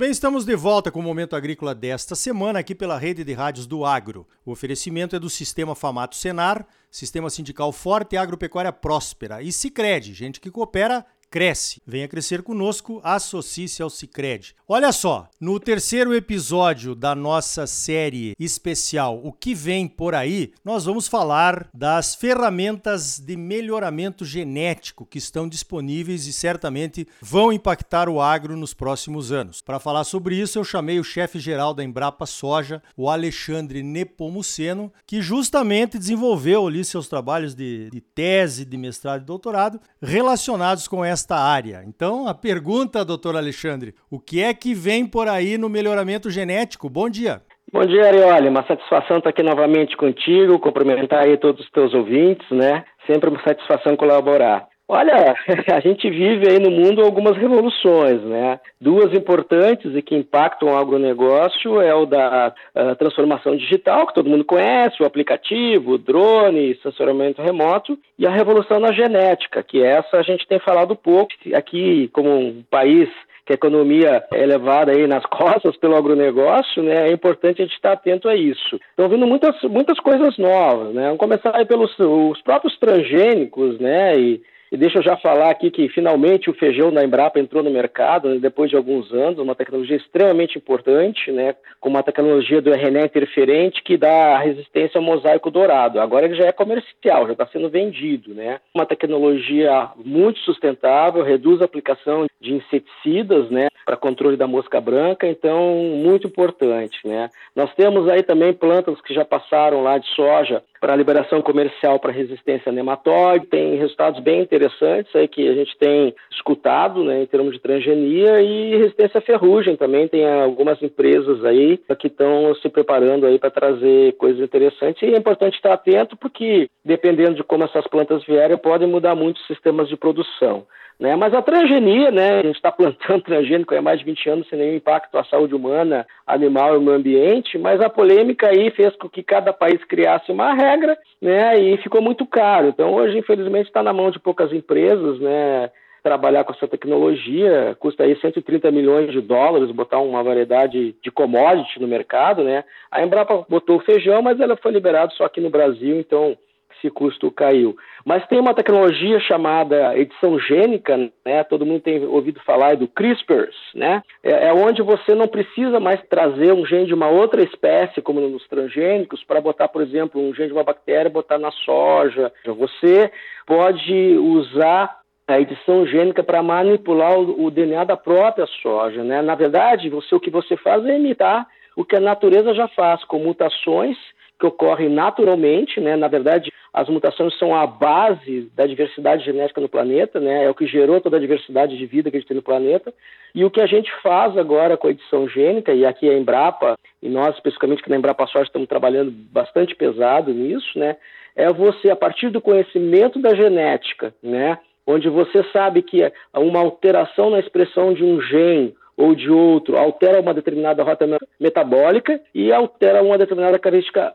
bem, estamos de volta com o Momento Agrícola desta semana aqui pela rede de rádios do Agro. O oferecimento é do Sistema Famato Senar, Sistema Sindical Forte e Agropecuária Próspera. E Sicredi, gente que coopera cresce. Venha crescer conosco, associe-se ao Cicred. Olha só, no terceiro episódio da nossa série especial O que vem por aí, nós vamos falar das ferramentas de melhoramento genético que estão disponíveis e certamente vão impactar o agro nos próximos anos. Para falar sobre isso, eu chamei o chefe geral da Embrapa Soja, o Alexandre Nepomuceno, que justamente desenvolveu ali seus trabalhos de, de tese, de mestrado e doutorado relacionados com essa nesta área. Então, a pergunta, doutor Alexandre, o que é que vem por aí no melhoramento genético? Bom dia. Bom dia, Arioli. Uma satisfação estar aqui novamente contigo, cumprimentar aí todos os teus ouvintes, né? Sempre uma satisfação colaborar. Olha, a gente vive aí no mundo algumas revoluções, né? Duas importantes e que impactam o agronegócio é o da uh, transformação digital, que todo mundo conhece, o aplicativo, o drone, sensoramento remoto, e a revolução na genética, que essa a gente tem falado pouco aqui como um país que a economia é levada aí nas costas pelo agronegócio, né, é importante a gente estar atento a isso. Estão vindo muitas, muitas coisas novas, né? Vamos começar aí pelos os próprios transgênicos, né, e e deixa eu já falar aqui que finalmente o feijão da Embrapa entrou no mercado né, depois de alguns anos, uma tecnologia extremamente importante, né, com uma tecnologia do RNA interferente que dá resistência ao mosaico dourado. Agora ele já é comercial, já está sendo vendido, né? Uma tecnologia muito sustentável, reduz a aplicação de inseticidas, né, para controle da mosca branca, então muito importante, né? Nós temos aí também plantas que já passaram lá de soja para liberação comercial para resistência nematóide, tem resultados bem interessantes aí que a gente tem escutado, né, em termos de transgenia e resistência à ferrugem também, tem algumas empresas aí que estão se preparando aí para trazer coisas interessantes e é importante estar atento porque dependendo de como essas plantas vierem, podem mudar muito os sistemas de produção. Né? Mas a transgenia, né? a gente está plantando transgênico há mais de 20 anos sem nenhum impacto à saúde humana, animal e meio ambiente, mas a polêmica aí fez com que cada país criasse uma regra né? e ficou muito caro. Então hoje, infelizmente, está na mão de poucas empresas, né? trabalhar com essa tecnologia, custa aí 130 milhões de dólares botar uma variedade de commodity no mercado, né? A Embrapa botou o feijão, mas ela foi liberada só aqui no Brasil, então esse custo caiu. Mas tem uma tecnologia chamada edição gênica, né? Todo mundo tem ouvido falar do CRISPR, né? É, é onde você não precisa mais trazer um gene de uma outra espécie, como nos transgênicos, para botar, por exemplo, um gene de uma bactéria e botar na soja. Você pode usar a edição gênica para manipular o, o, DNA da própria soja, né? Na verdade, você o que você faz é imitar o que a natureza já faz, com mutações que ocorrem naturalmente, né? Na verdade, as mutações são a base da diversidade genética no planeta, né? É o que gerou toda a diversidade de vida que a gente tem no planeta. E o que a gente faz agora com a edição gênica, e aqui a Embrapa, e nós especificamente que na Embrapa Soja estamos trabalhando bastante pesado nisso, né? É você, a partir do conhecimento da genética, né? Onde você sabe que uma alteração na expressão de um gene ou de outro altera uma determinada rota metabólica e altera uma determinada característica,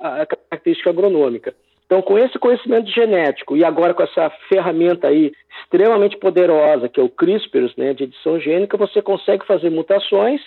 característica agronômica. Então, com esse conhecimento genético e agora com essa ferramenta aí extremamente poderosa, que é o CRISPR, né, de edição gênica, você consegue fazer mutações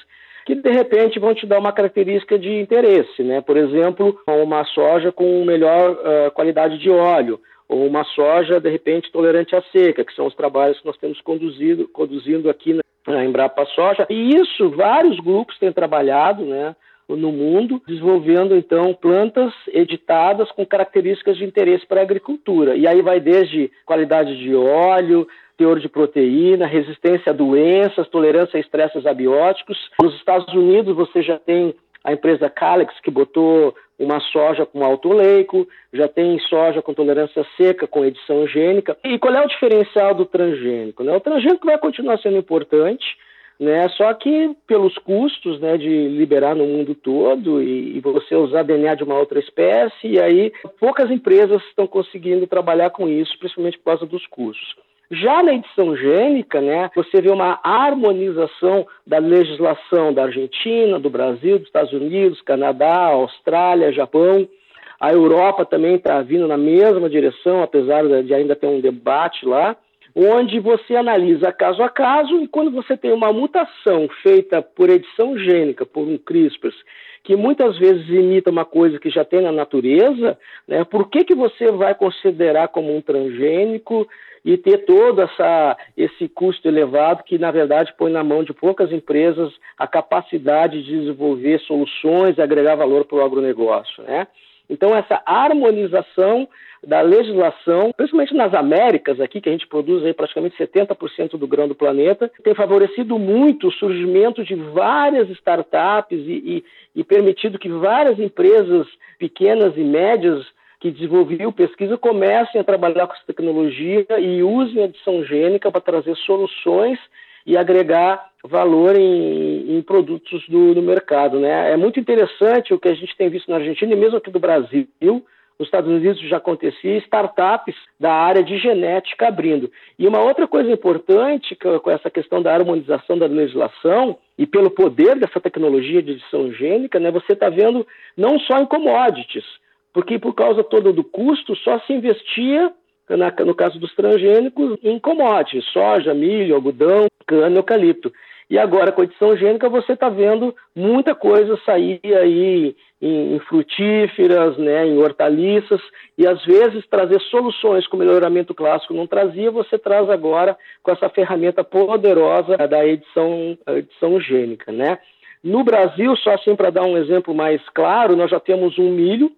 que de repente vão te dar uma característica de interesse, né? Por exemplo, uma soja com melhor uh, qualidade de óleo, ou uma soja de repente tolerante à seca, que são os trabalhos que nós temos conduzido, conduzindo aqui na Embrapa Soja. E isso vários grupos têm trabalhado, né? No mundo, desenvolvendo então plantas editadas com características de interesse para a agricultura. E aí vai desde qualidade de óleo, teor de proteína, resistência a doenças, tolerância a estresses abióticos. Nos Estados Unidos você já tem a empresa Calex, que botou uma soja com alto leico, já tem soja com tolerância seca, com edição gênica. E qual é o diferencial do transgênico? Né? O transgênico vai continuar sendo importante, né? só que pelos custos né, de liberar no mundo todo e, e você usar DNA de uma outra espécie, e aí poucas empresas estão conseguindo trabalhar com isso, principalmente por causa dos custos. Já na edição gênica, né, você vê uma harmonização da legislação da Argentina, do Brasil, dos Estados Unidos, Canadá, Austrália, Japão. A Europa também está vindo na mesma direção, apesar de ainda ter um debate lá. Onde você analisa caso a caso e quando você tem uma mutação feita por edição gênica, por um CRISPR, que muitas vezes imita uma coisa que já tem na natureza, né, por que, que você vai considerar como um transgênico e ter todo essa, esse custo elevado que, na verdade, põe na mão de poucas empresas a capacidade de desenvolver soluções e agregar valor para o agronegócio, né? Então, essa harmonização da legislação, principalmente nas Américas, aqui, que a gente produz aí praticamente 70% do grão do planeta, tem favorecido muito o surgimento de várias startups e, e, e permitido que várias empresas pequenas e médias que desenvolviam pesquisa comecem a trabalhar com essa tecnologia e usem a edição gênica para trazer soluções e agregar valor em, em produtos do, do, mercado. Né? É muito interessante o que a gente tem visto na Argentina e mesmo aqui do Brasil. Nos Estados Unidos já acontecia startups da área de genética abrindo. E uma outra coisa importante com essa questão da harmonização da legislação e pelo poder dessa tecnologia de edição gênica, né, você está vendo não só em commodities, porque por causa todo do custo só se investia na, no caso dos transgênicos, em commodities, soja, milho, algodão, cana, eucalipto. E agora, com a edição gênica, você está vendo muita coisa sair aí em, em, frutíferas, né, em hortaliças, e às vezes trazer soluções que o melhoramento clássico não trazia, você traz agora com essa ferramenta poderosa da edição, edição gênica. Né? No Brasil, só assim para dar um exemplo mais claro, nós já temos um milho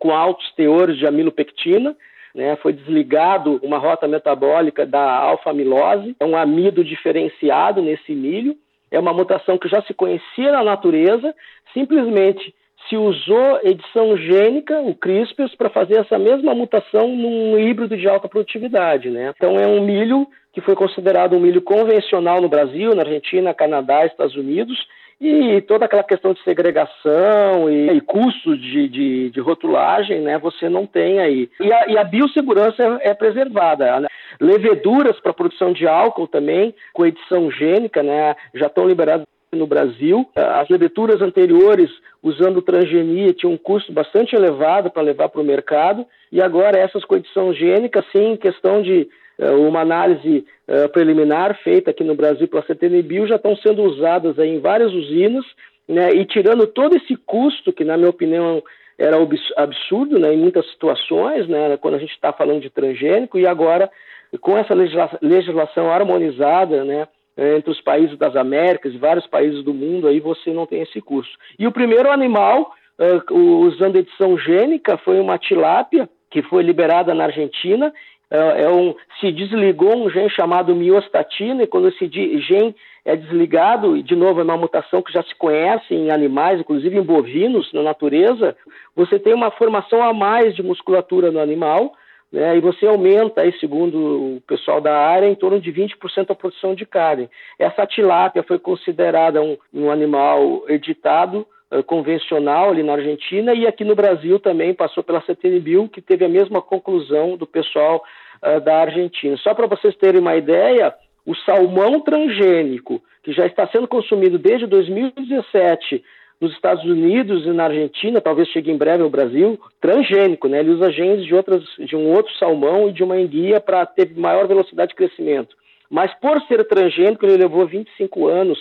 com altos teores de amilopectina, né, foi desligado uma rota metabólica da alfa-amilose, é um amido diferenciado nesse milho, é uma mutação que já se conhecia na natureza, simplesmente se usou edição gênica, o CRISPR, para fazer essa mesma mutação num híbrido de alta produtividade. Né? Então é um milho que foi considerado um milho convencional no Brasil, na Argentina, Canadá, Estados Unidos, e toda aquela questão de segregação e, e custos de, de, de, rotulagem, né, você não tem aí. E a, e a biossegurança é, é preservada. Né? Leveduras para produção de álcool também, com edição gênica, né, já estão liberadas no Brasil. As leveduras anteriores, usando transgenia, tinham um custo bastante elevado para levar para o mercado, e agora essas com edição gênica, sim, questão de uma análise uh, preliminar feita aqui no Brasil pela CTNBio já estão sendo usadas em várias usinas, né, e tirando todo esse custo, que na minha opinião era absurdo né, em muitas situações, né, quando a gente está falando de transgênico, e agora com essa legislação harmonizada né, entre os países das Américas e vários países do mundo, aí você não tem esse custo. E o primeiro animal, uh, usando edição gênica, foi uma tilápia, que foi liberada na Argentina é, é um, se desligou um gene chamado miostatina, e quando esse gene é desligado, e de novo é uma mutação que já se conhece em animais, inclusive em bovinos, na natureza, você tem uma formação a mais de musculatura no animal, né, e você aumenta, aí, segundo o pessoal da área, em torno de 20% a produção de carne. Essa tilápia foi considerada um, um animal editado convencional ali na Argentina e aqui no Brasil também passou pela CTNBio, que teve a mesma conclusão do pessoal uh, da Argentina. Só para vocês terem uma ideia, o salmão transgênico, que já está sendo consumido desde 2017 nos Estados Unidos e na Argentina, talvez chegue em breve ao Brasil, transgênico, né? Ele usa genes de, outras, de um outro salmão e de uma enguia para ter maior velocidade de crescimento. Mas por ser transgênico, ele levou 25 anos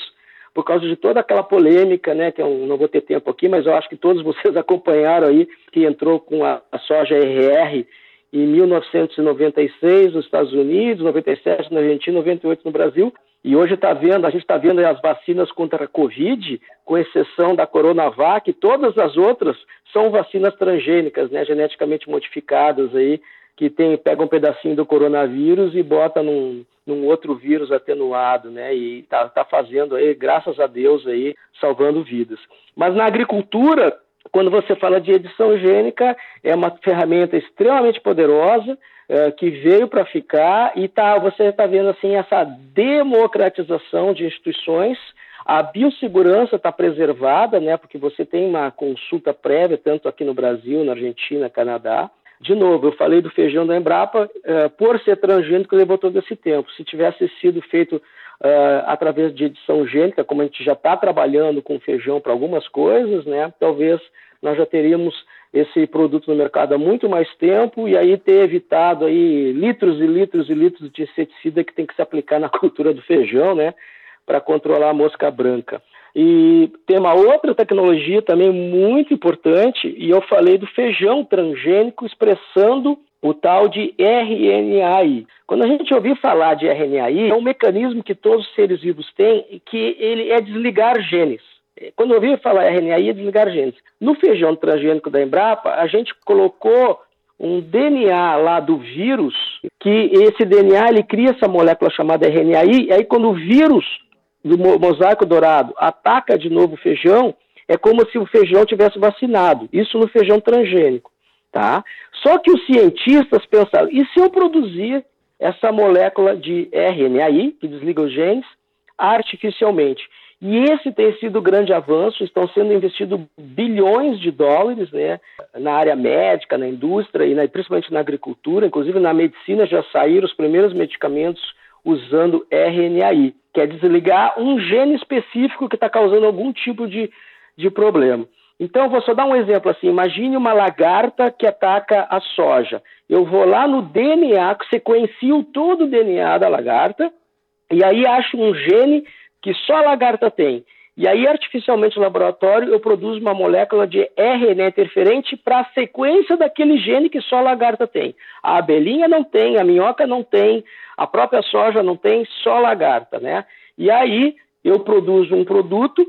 por causa de toda aquela polêmica, né, que eu não vou ter tempo aqui, mas eu acho que todos vocês acompanharam aí, que entrou com a, a soja RR em 1996 nos Estados Unidos, 97 na Argentina, 98 no Brasil. E hoje está vendo, a gente está vendo as vacinas contra a Covid, com exceção da Coronavac, todas as outras são vacinas transgênicas, né, geneticamente modificadas aí, que tem, pega um pedacinho do coronavírus e bota num, num outro vírus atenuado, né? E está tá fazendo aí, graças a Deus aí, salvando vidas. Mas na agricultura, quando você fala de edição gênica, é uma ferramenta extremamente poderosa é, que veio para ficar e tá, você está vendo assim essa democratização de instituições. A biossegurança está preservada, né, porque você tem uma consulta prévia, tanto aqui no Brasil, na Argentina, Canadá. De novo, eu falei do feijão da Embrapa, é, por ser transgênico, levou todo esse tempo. Se tivesse sido feito Uh, através de edição gênica, como a gente já está trabalhando com feijão para algumas coisas, né, talvez nós já teríamos esse produto no mercado há muito mais tempo e aí ter evitado aí litros e litros e litros de inseticida que tem que se aplicar na cultura do feijão, né, para controlar a mosca branca. E tem uma outra tecnologia também muito importante, e eu falei do feijão transgênico expressando o tal de RNAi. Quando a gente ouvir falar de RNAi, é um mecanismo que todos os seres vivos têm, que ele é desligar genes. Quando eu ouvi falar RNAi, é desligar genes. No feijão transgênico da Embrapa, a gente colocou um DNA lá do vírus, que esse DNA ele cria essa molécula chamada RNAi, e aí quando o vírus do mosaico dourado ataca de novo o feijão, é como se o feijão tivesse vacinado. Isso no feijão transgênico, tá? Só que os cientistas pensaram, e se eu produzir essa molécula de RNAi, que desliga os genes, artificialmente? E esse tem sido o grande avanço, estão sendo investidos bilhões de dólares né, na área médica, na indústria e na, principalmente na agricultura, inclusive na medicina já saíram os primeiros medicamentos usando RNAi, que é desligar um gene específico que está causando algum tipo de, de problema. Então, vou só dar um exemplo assim: imagine uma lagarta que ataca a soja. Eu vou lá no DNA, sequencio todo o DNA da lagarta, e aí acho um gene que só a lagarta tem. E aí, artificialmente no laboratório, eu produzo uma molécula de RNA interferente para a sequência daquele gene que só a lagarta tem. A abelhinha não tem, a minhoca não tem, a própria soja não tem, só a lagarta, né? E aí eu produzo um produto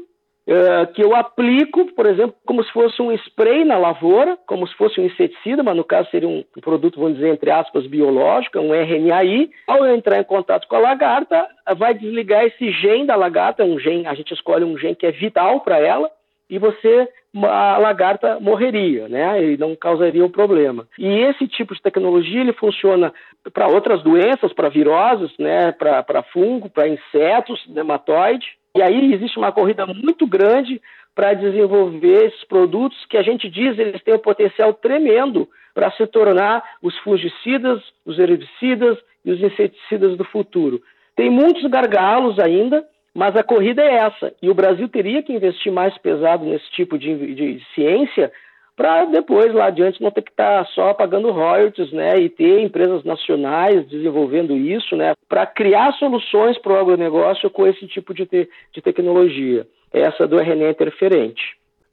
uh, que eu aplico, por exemplo, como se fosse um spray na lavoura, como se fosse um inseticida, mas no caso seria um produto, vamos dizer, entre aspas, biológico, um RNAi. Ao eu entrar em contato com a lagarta, vai desligar esse gene da lagarta, um gene, a gente escolhe um gene que é vital para ela, e você a lagarta morreria, né? E não causaria um problema. E esse tipo de tecnologia ele funciona para outras doenças, para viroses, né? Para fungo, para insetos, nematóide. E aí existe uma corrida muito grande para desenvolver esses produtos que a gente diz eles têm um potencial tremendo para se tornar os fungicidas, os herbicidas e os inseticidas do futuro. Tem muitos gargalos ainda, mas a corrida é essa. E o Brasil teria que investir mais pesado nesse tipo de, de ciência para depois, lá adiante, não ter que estar tá só pagando royalties, né, e ter empresas nacionais desenvolvendo isso, né, para criar soluções para o agronegócio com esse tipo de, te de tecnologia, essa do RNA interferente.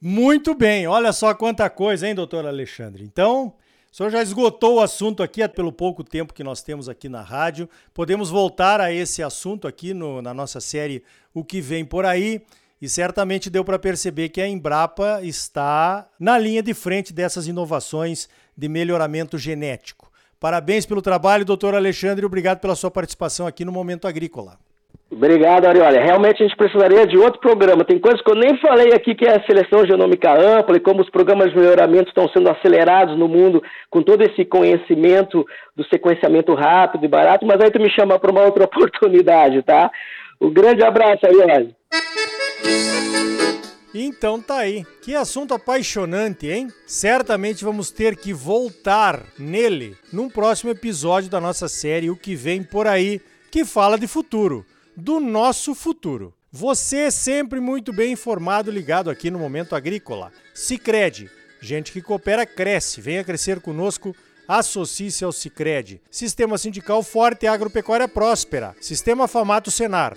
Muito bem, olha só quanta coisa, hein, doutor Alexandre? Então, o senhor já esgotou o assunto aqui pelo pouco tempo que nós temos aqui na rádio. Podemos voltar a esse assunto aqui no, na nossa série O que vem por aí. E certamente deu para perceber que a Embrapa está na linha de frente dessas inovações de melhoramento genético. Parabéns pelo trabalho, doutor Alexandre, obrigado pela sua participação aqui no Momento Agrícola. Obrigado, Ariola. Realmente a gente precisaria de outro programa. Tem coisas que eu nem falei aqui, que é a seleção genômica ampla e como os programas de melhoramento estão sendo acelerados no mundo com todo esse conhecimento do sequenciamento rápido e barato, mas aí tu me chama para uma outra oportunidade, tá? Um grande abraço, Ariola. Então tá aí. Que assunto apaixonante, hein? Certamente vamos ter que voltar nele num próximo episódio da nossa série O que vem por aí, que fala de futuro, do nosso futuro. Você é sempre muito bem informado, ligado aqui no Momento Agrícola. Sicredi, gente que coopera cresce. Venha crescer conosco. Associe-se ao Sicredi. Sistema Sindical Forte e Agropecuária Próspera. Sistema Famato Senar